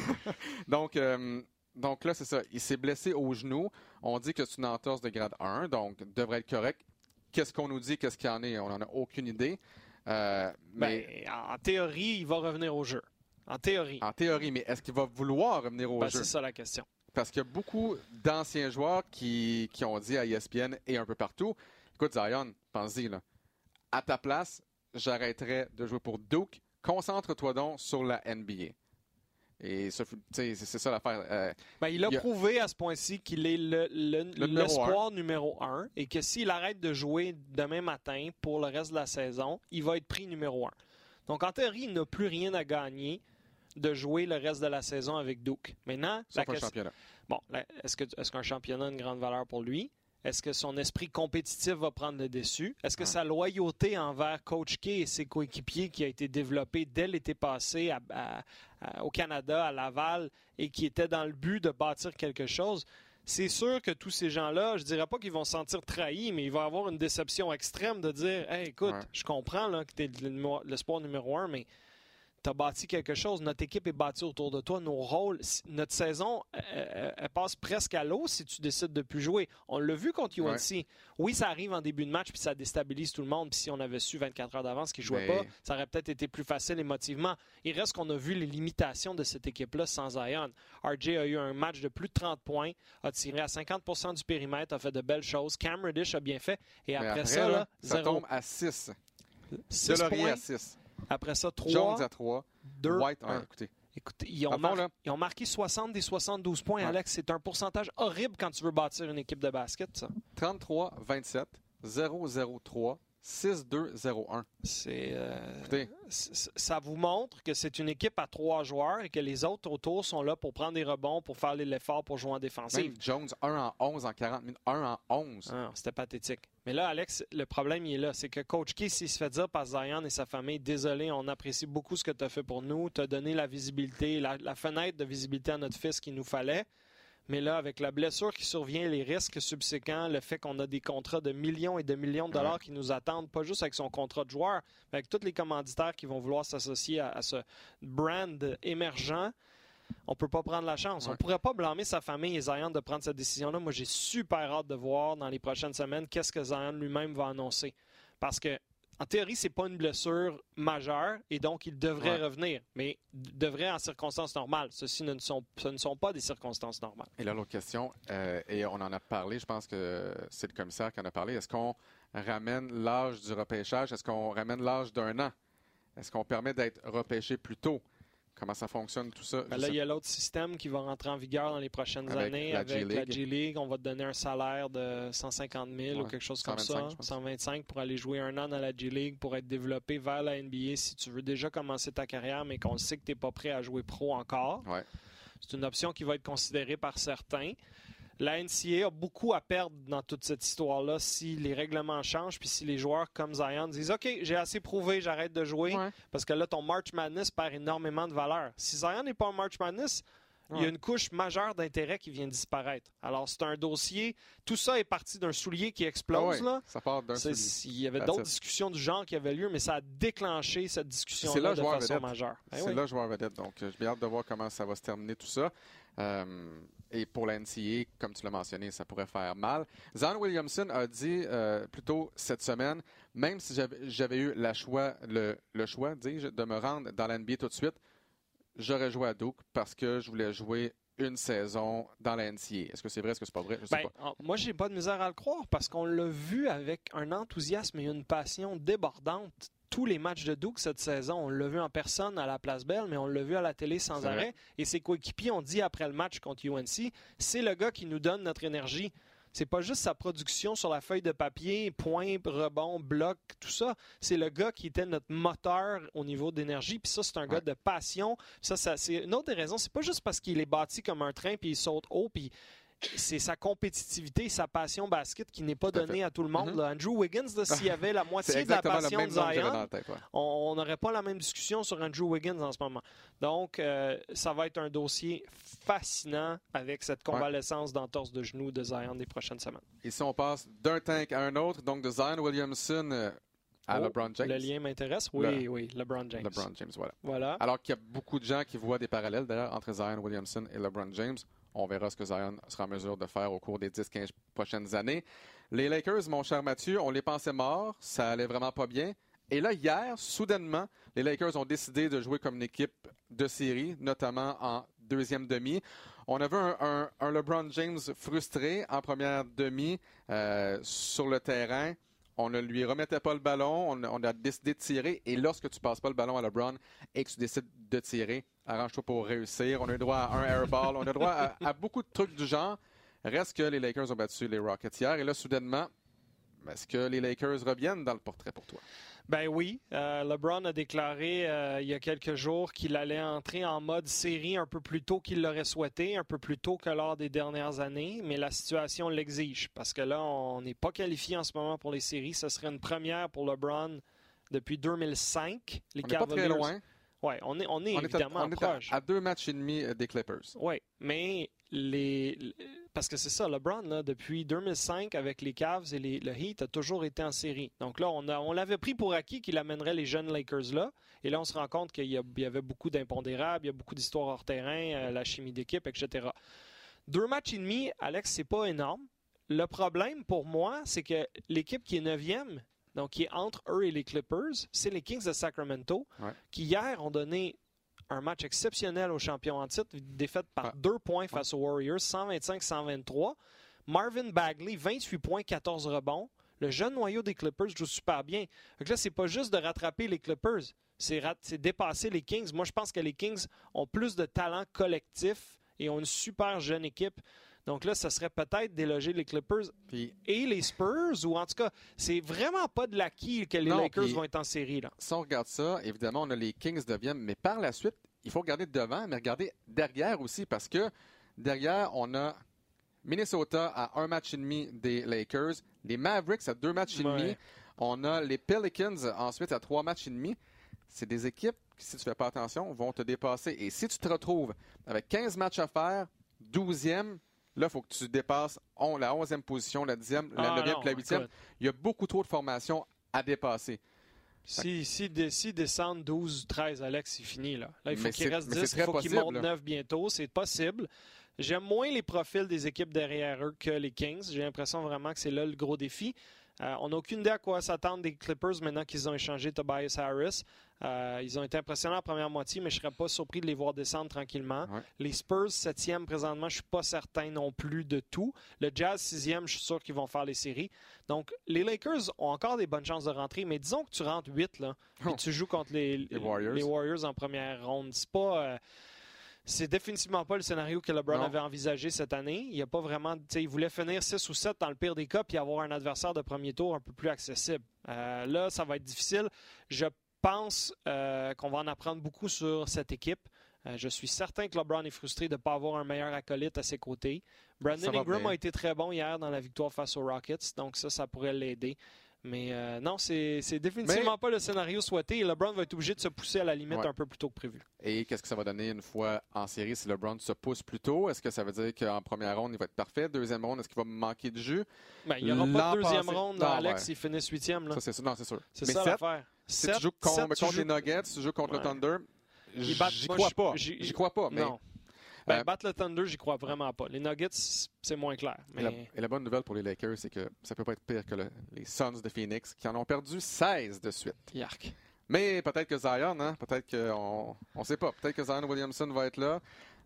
donc, euh, donc là, c'est ça. Il s'est blessé au genou. On dit que c'est une entorse de grade 1, donc devrait être correct. Qu'est-ce qu'on nous dit? Qu'est-ce qu'il y en est? On n'en a aucune idée. Euh, mais Ben, en théorie, il va revenir au jeu. En théorie. en théorie, mais est-ce qu'il va vouloir revenir au Ben, jeu? c'est ça la question. Parce qu'il y a beaucoup d'anciens joueurs qui, qui ont dit à ESPN et un peu partout Écoute, Zion, pense-y, là. À ta place, j'arrêterais de jouer pour Duke. Concentre-toi donc sur la NBA. Et ça, c'est ça l'affaire. Euh, Ben, il a Il y a- prouvé à ce point-ci qu'il est le- le- Le numéro l'espoir numéro un et que s'il arrête de jouer demain matin pour le reste de la saison, il va être pris numéro un. Donc, en théorie, il n'a plus rien à gagner de jouer le reste de la saison avec Duke. Maintenant, la question- championnat. Bon, est-ce que est-ce qu'un championnat a une grande valeur pour lui? Est-ce que son esprit compétitif va prendre le dessus? Est-ce que Ouais. sa loyauté envers Coach K et ses coéquipiers qui a été développée dès l'été passé à- à- à- au Canada, à Laval, et qui était dans le but de bâtir quelque chose, c'est sûr que tous ces gens-là, je dirais pas qu'ils vont se sentir trahis, mais il va y avoir une déception extrême de dire Hey, écoute, Ouais. je comprends là, que tu es le, numéro- le sport numéro un, mais tu as bâti quelque chose. Notre équipe est bâtie autour de toi. Nos rôles, notre saison, euh, euh, elle passe presque à l'eau si tu décides de plus jouer. On l'a vu contre UNC. Oui, ça arrive en début de match puis ça déstabilise tout le monde. Puis si on avait su 24 heures d'avance qu'ils ne jouaient Mais- pas, ça aurait peut-être été plus facile émotivement. Il reste qu'on a vu les limitations de cette équipe-là sans Zion. RJ a eu un match de plus de 30 points, a tiré à 50% du périmètre, a fait de belles choses. Cam Reddish a bien fait. Et après, après, ça, là, ça zéro. tombe à 6. Six Delorier points. à 6. Après ça, 3, Jones à 3. 2, White, ouais, 1. écoutez. Écoute, ils ont, mar- ils ont marqué 60 des 72 points, Ouais. Alex. C'est un pourcentage horrible quand tu veux bâtir une équipe de basket, ça. 33-27, 0-0-3, 6-2-0-1. C'est, euh, ça vous montre que c'est une équipe à trois joueurs et que les autres autour sont là pour prendre des rebonds, pour faire l'effort, pour jouer en défensive. Même Jones, 1 en 11 en 40 minutes. 1 en 11. Ah, C'était pathétique. Mais là, Alex, le problème, il est là. C'est que Coach Key, s'il se fait dire par Zion et sa famille, désolé, on apprécie beaucoup ce que tu as fait pour nous. Tu as donné la visibilité, la, la fenêtre de visibilité à notre fils qu'il nous fallait. Mais là, avec la blessure qui survient, les risques subséquents, le fait qu'on a des contrats de millions et de millions de dollars qui nous attendent, pas juste avec son contrat de joueur, mais avec tous les commanditaires qui vont vouloir s'associer à, à ce brand émergent, on peut pas prendre la chance. Ouais. On pourrait pas blâmer sa famille et Zion de prendre cette décision-là. Moi, j'ai super hâte de voir dans les prochaines semaines qu'est-ce que Zion lui-même va annoncer. Parce que, en théorie, c'est pas une blessure majeure et donc il devrait Ouais. revenir. Mais devrait en circonstances normales. Ceci ne sont, ce ne sont pas des circonstances normales. Et là, l'autre question, euh, et on en a parlé, je pense que c'est le commissaire qui en a parlé. Est-ce qu'on ramène l'âge du repêchage? Est-ce qu'on ramène l'âge d'un an? Est-ce qu'on permet d'être repêché plus tôt? Comment ça fonctionne tout ça? Ben là, il y a l'autre système qui va rentrer en vigueur dans les prochaines Avec années la avec la G-League. On va te donner un salaire de 150 000 ou quelque chose comme 125, ça. je pense. 125 pour aller jouer un an dans la G-League, pour être développé vers la NBA si tu veux déjà commencer ta carrière, mais qu'on sait que tu n'es pas prêt à jouer pro encore. Ouais. C'est une option qui va être considérée par certains. La NCA a beaucoup à perdre dans toute cette histoire-là si les règlements changent, puis si les joueurs comme Zion disent OK, j'ai assez prouvé, j'arrête de jouer. Ouais. Parce que là, ton March Madness perd énormément de valeur. Si Zion n'est pas un March Madness, il y a une couche majeure d'intérêt qui vient disparaître. Alors, c'est un dossier. Tout ça est parti d'un soulier qui Ah explose. ouais, là. Ça part d'un soulier. Il y avait d'autres discussions du genre qui avaient lieu, mais ça a déclenché cette discussion-là là de façon vedette. majeure. Ben C'est oui. là joueur vedette. Donc, euh, j'ai hâte de voir comment ça va se terminer tout ça. Euh, et pour la NCA, comme tu l'as mentionné, ça pourrait faire mal. Zan Williamson a dit euh, plus tôt cette semaine, même si j'avais- eu la choix, le, le choix, dis-je, de me rendre dans la NBA tout de suite, j'aurais joué à Duke parce que je voulais jouer une saison dans la NCA. Est-ce que c'est vrai? Est-ce que c'est pas vrai? Je sais Ben, pas. moi, j'ai pas de misère à le croire parce qu'on l'a vu avec un enthousiasme et une passion débordante. Tous les matchs de Duke cette saison, on l'a vu en personne à la Place Belle, mais on l'a vu à la télé sans vrai. arrêt. Et ses coéquipiers ont dit après le match contre UNC, c'est le gars qui nous donne notre énergie. C'est pas juste sa production sur la feuille de papier, points, rebonds, blocs, tout ça. C'est le gars qui était notre moteur au niveau d'énergie. Puis ça, c'est un gars de passion. Ça, ça c'est une autre des raisons. C'est pas juste parce qu'il est bâti comme un train puis il saute haut puis c'est sa compétitivité, sa passion basket qui n'est pas donnée à tout le monde. Mhm. là. Andrew Wiggins, s'il y avait la moitié de la passion de Zion, la tête. ouais. on on n'aurait pas la même discussion sur Andrew Wiggins en ce moment. Donc, euh, ça va être un dossier fascinant avec cette convalescence d'entorse de genou de Zion des prochaines semaines. Et si on passe d'un tank à un autre, donc de Zion Williamson euh, à Oh, LeBron James. Le lien m'intéresse? Oui, oui, LeBron James. LeBron James, voilà. Voilà. Alors qu'il y a beaucoup de gens qui voient des parallèles d'ailleurs entre Zion Williamson et LeBron James. On verra ce que Zion sera en mesure de faire au cours des 10-15 prochaines années. Les Lakers, mon cher Mathieu, on les pensait morts. Ça allait vraiment pas bien. Et là, hier, soudainement, les Lakers ont décidé de jouer comme une équipe de série, notamment en deuxième demi. On avait un, un- un LeBron James frustré en première demi euh, sur le terrain. On ne lui remettait pas le ballon. On, a décidé de tirer. Et lorsque tu passes pas le ballon à LeBron et que tu décides de tirer, arrange-toi pour réussir. On a eu droit à un airball. On a droit à, à beaucoup de trucs du genre. Reste que les Lakers ont battu les Rockets hier. Et là, soudainement, est-ce que les Lakers reviennent dans le portrait pour toi? Ben oui, euh, LeBron a déclaré euh, il y a quelques jours qu'il allait entrer en mode série un peu plus tôt qu'il l'aurait souhaité, un peu plus tôt que lors des dernières années, mais la situation l'exige parce que là, on n'est pas qualifié en ce moment pour les séries. Ce serait une première pour LeBron depuis 2005. Les On n'est pas très Cavaliers- loin. Ouais, on est, on est On est, à, évidemment est à- proche. à deux matchs et demi euh, des Clippers. Oui, mais les, parce que c'est ça, LeBron, là, depuis 2005 avec les Cavs et les- le Heat, a toujours été en série. Donc là, on, a- on l'avait pris pour acquis qu'il amènerait les jeunes Lakers là. Et là, on se rend compte qu'il y, y avait beaucoup d'impondérables, il y a beaucoup d'histoires hors terrain, euh, la chimie d'équipe, etc. Deux matchs et demi, Alex, c'est pas énorme. Le problème pour moi, c'est que l'équipe qui est neuvième, donc qui est entre eux et les Clippers, c'est les Kings de Sacramento, Ouais. qui hier ont donné un match exceptionnel aux champions en titre, défaite par deux points face aux Warriors, 125-123. Marvin Bagley, 28 points, 14 rebonds. Le jeune noyau des Clippers joue super bien. Donc là, c'est pas juste de rattraper les Clippers, c'est dépasser les Kings. Moi, je pense que les Kings ont plus de talent collectif et ont une super jeune équipe. Donc là, ça serait peut-être déloger les Clippers et les Spurs, ou en tout cas, c'est vraiment pas de l'acquis que les Lakers vont être en série. Là. Si on regarde ça, évidemment, on a les Kings deviennent, mais par la suite, il faut regarder devant, mais regarder derrière aussi, parce que derrière, on a Minnesota à un match et demi des Lakers, les Mavericks à deux matchs et demi, on a les Pelicans ensuite à trois matchs et demi. C'est des équipes qui, si tu fais pas attention, vont te dépasser. Et si tu te retrouves avec 15 matchs à faire, 12e, Là, il faut que tu dépasses la 11e position, la 10e, la 9e, ah la 8e. Il y a beaucoup trop de formations à dépasser. Si, si, si descendent 12, 13, Alex, c'est fini. Là. là il faut qu'il reste 10, il faut qu'il monte 9 bientôt. C'est possible. J'aime moins les profils des équipes derrière eux que les Kings. J'ai l'impression vraiment que c'est là le gros défi. Euh, on n'a aucune idée à quoi s'attendre des Clippers maintenant qu'ils ont échangé Tobias Harris. Euh, ils ont été impressionnants en première moitié, mais je ne serais pas surpris de les voir descendre tranquillement. Les Spurs, septième présentement, je ne suis pas certain non plus de tout. Le Jazz, sixième, je suis sûr qu'ils vont faire les séries. Donc, les Lakers ont encore des bonnes chances de rentrer, mais disons que tu rentres 8, là, et oh. tu joues contre les, Warriors. en première ronde. C'est pas. Euh, c'est définitivement pas le scénario que LeBron avait envisagé cette année. Il a pas vraiment, il voulait finir 6 ou 7 dans le pire des cas puis avoir un adversaire de premier tour un peu plus accessible. Euh, là, ça va être difficile. Je pense euh, qu'on va en apprendre beaucoup sur cette équipe. Euh, je suis certain que LeBron est frustré de ne pas avoir un meilleur acolyte à ses côtés. Brandon Ingram a été très bon hier dans la victoire face aux Rockets, donc ça, ça pourrait l'aider. Mais euh, non, c'est définitivement pas le scénario souhaité. Et LeBron va être obligé de se pousser à la limite un peu plus tôt que prévu. Et qu'est-ce que ça va donner une fois en série si LeBron se pousse plus tôt? Est-ce que ça veut dire qu'en première ronde, il va être parfait? Deuxième ronde, est-ce qu'il va manquer de jus? Ben, il n'y aura pas de deuxième ronde dans Alex s'il finit huitième. Ça, c'est non, c'est sûr. C'est ça l'affaire. Si tu joues contre, les Nuggets, tu joues contre le Thunder, j'y crois pas. J'y crois pas, mais... Ben, euh, battre le Thunder, j'y crois vraiment pas. Les Nuggets, c'est moins clair. Et, la, bonne nouvelle pour les Lakers, c'est que ça peut pas être pire que les Suns de Phoenix, qui en ont perdu 16 de suite. Yark. Mais peut-être que Zion, hein? peut-être qu'on ne sait pas. Peut-être que Zion Williamson va être là.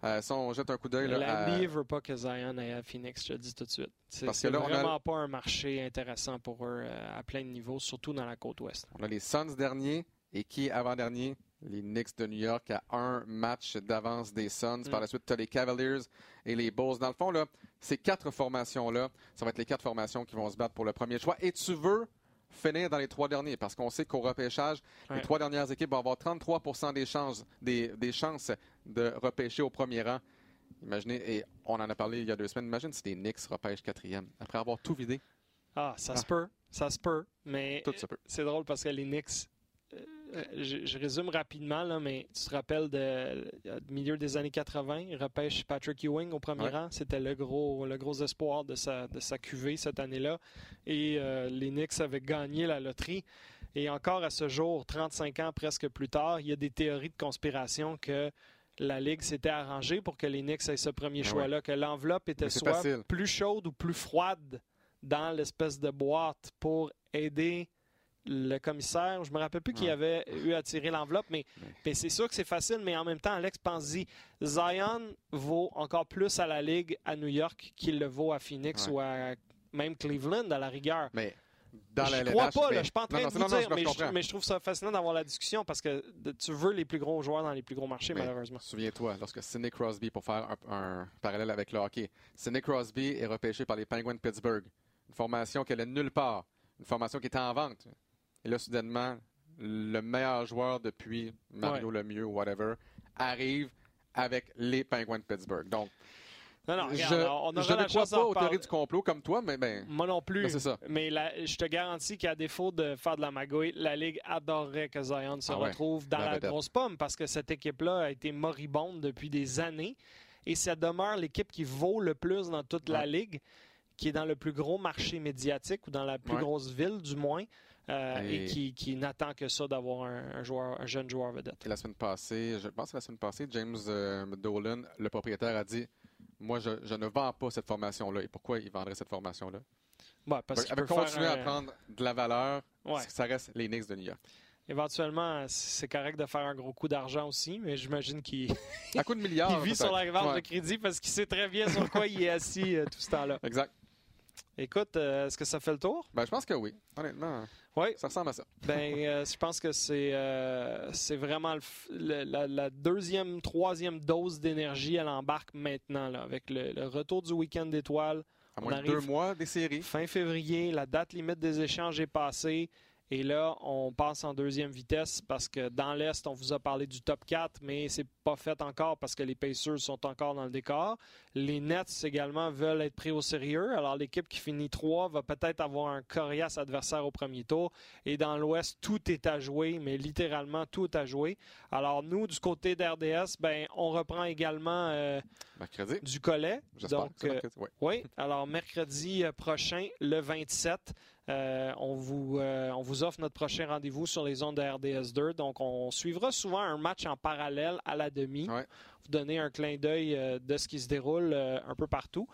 Euh, si on jette un coup d'œil. La ne veut pas que Zion aille à Phoenix, je te dis tout de suite. C'est vraiment pas un marché intéressant pour eux euh, à plein de niveaux, surtout dans la côte ouest. On a les Suns derniers et qui avant-dernier les Knicks de New York à un match d'avance des Suns. Par mm. la suite, tu as les Cavaliers et les Bulls. Dans le fond, là, ces quatre formations-là, ça va être les quatre formations qui vont se battre pour le premier choix. Et tu veux finir dans les trois derniers parce qu'on sait qu'au repêchage, les trois dernières équipes vont avoir 33 des chances, des, chances de repêcher au premier rang. Imaginez, et on en a parlé il y a deux semaines, imagine si les Knicks repêchent quatrième après avoir tout vidé. Ah, ça ah. se peut, ça se peut, mais c'est drôle parce que les Knicks euh, je, résume rapidement, là, mais tu te rappelles de, milieu des années 80, il repêche Patrick Ewing au premier rang. C'était le gros, le gros espoir de sa, de sa cuvée cette année-là. Et euh, les Knicks avaient gagné la loterie. Et encore à ce jour, 35 ans presque plus tard, il y a des théories de conspiration que la Ligue s'était arrangée pour que les Knicks aient ce premier ah choix-là, que l'enveloppe était soit plus chaude ou plus froide dans l'espèce de boîte pour aider le commissaire, je me rappelle plus qui avait eu à tirer l'enveloppe, mais, c'est sûr que c'est facile, mais en même temps, Alex pense-y, Zion vaut encore plus à la Ligue à New York qu'il le vaut à Phoenix ou à même Cleveland à la rigueur. Mais dans je crois pas, je suis pas en train de vous dire, mais, je, trouve ça fascinant d'avoir la discussion parce que tu veux les plus gros joueurs dans les plus gros marchés, malheureusement. Souviens-toi, lorsque Sidney Crosby, pour faire un, parallèle avec le hockey, Sidney Crosby est repêché par les Penguins de Pittsburgh, une formation qui allait nulle part, une formation qui était en vente. Et là, soudainement, le meilleur joueur depuis Mario Lemieux ou whatever arrive avec les Penguins de Pittsburgh. Donc, non, non, regarde, on je ne crois pas aux théories du complot comme toi, mais ben, Moi non plus. Ben, ça. Mais je te garantis qu'à défaut de faire de la magouille, la Ligue adorerait que Zion se ah retrouve dans la, grosse pomme parce que cette équipe-là a été moribonde depuis des années et ça demeure l'équipe qui vaut le plus dans toute la Ligue, qui est dans le plus gros marché médiatique ou dans la plus grosse ville du moins. Euh, et, qui, n'attend que ça d'avoir un, joueur, un jeune joueur vedette. la semaine passée, je pense que la semaine passée, James euh, Dolan, le propriétaire, a dit Moi, je, ne vends pas cette formation-là. Et pourquoi il vendrait cette formation-là? Bah, parce qu'il continuer à prendre de la valeur, ça reste les Knicks de New York. Éventuellement, c'est correct de faire un gros coup d'argent aussi, mais j'imagine qu'il vit sur la vente de crédit parce qu'il sait très bien sur quoi il est assis euh, tout ce temps-là. Exact. Écoute, euh, est-ce que ça fait le tour? Ben, je pense que oui. Honnêtement, Oui. ça ressemble à ça. Ben, euh, je pense que c'est euh, c'est vraiment le la, la deuxième, troisième dose d'énergie. Elle embarque maintenant là, avec le, le retour du week-end d'étoiles. À moins de deux mois des séries. Fin février, la date limite des échanges est passée. Et là, on passe en deuxième vitesse parce que dans l'Est, on vous a parlé du top 4, mais c'est pas fait encore parce que les Pacers sont encore dans le décor. Les Nets également veulent être pris au sérieux. Alors, l'équipe qui finit 3 va peut-être avoir un coriace adversaire au premier tour. Et dans l'Ouest, tout est à jouer, mais littéralement tout est à jouer. Alors, nous, du côté d'RDS, ben, on reprend également euh, Mercredi. du collet. Donc, euh, mercredi, oui, alors mercredi euh, prochain, le 27, euh, on, vous, euh, on vous offre notre prochain rendez-vous sur les ondes de RDS2. Donc, on suivra souvent un match en parallèle à la demi. Ouais. Vous donner un clin d'œil euh, de ce qui se déroule un peu partout.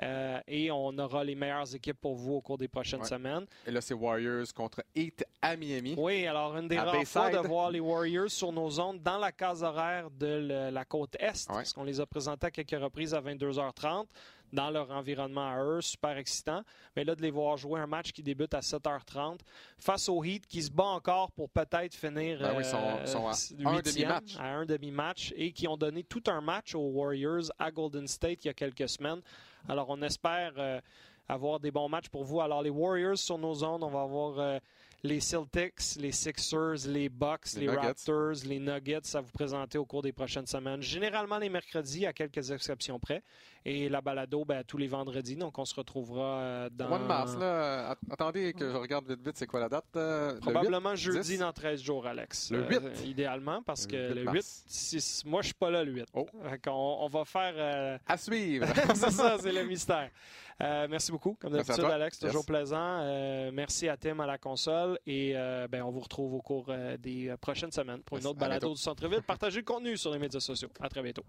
Euh, et on aura les meilleures équipes pour vous au cours des prochaines Ouais. semaines. Et là, c'est Warriors contre Heat à Miami. Oui, alors une des À rares fois de voir les Warriors sur nos ondes dans la case horaire de le- la côte Est, Ouais. parce qu'on les a présentés à quelques reprises à 22h30 dans leur environnement à eux, super excitant. Mais là, de les voir jouer un match qui débute à 7h30 face au Heat qui se bat encore pour peut-être finir Ben oui, ils sont- euh, sont à un à un demi-match et qui ont donné tout un match aux Warriors à Golden State il y a quelques semaines. Alors, on espère euh, avoir des bons matchs pour vous. Alors, les Warriors sur nos ondes, on va avoir euh, les Celtics, les Sixers, les Bucks, Les les. Raptors, les Nuggets à vous présenter au cours des prochaines semaines. Généralement les mercredis, à quelques exceptions près. Et la balado, ben, tous les vendredis. Donc, on se retrouvera euh, dans... Au mois de mars, là. Att- Attendez que je regarde vite vite, c'est quoi la date? euh, le 8? Probablement jeudi 10? dans 13 jours, Alex. Le Euh, 8? idéalement, parce que Le 8 le mars. 8, si- moi, je suis pas là le 8. Oh. Qu'on- on va faire... euh, À suivre. c'est ça, c'est le mystère. Euh, merci beaucoup. Comme d'habitude. Alex, toujours Yes. plaisant. Euh, merci à Tim à la console. Et euh, ben, on vous retrouve au cours des prochaines semaines pour une autre balado bientôt. du Centre-Ville. Partagez le contenu sur les médias sociaux. À très bientôt.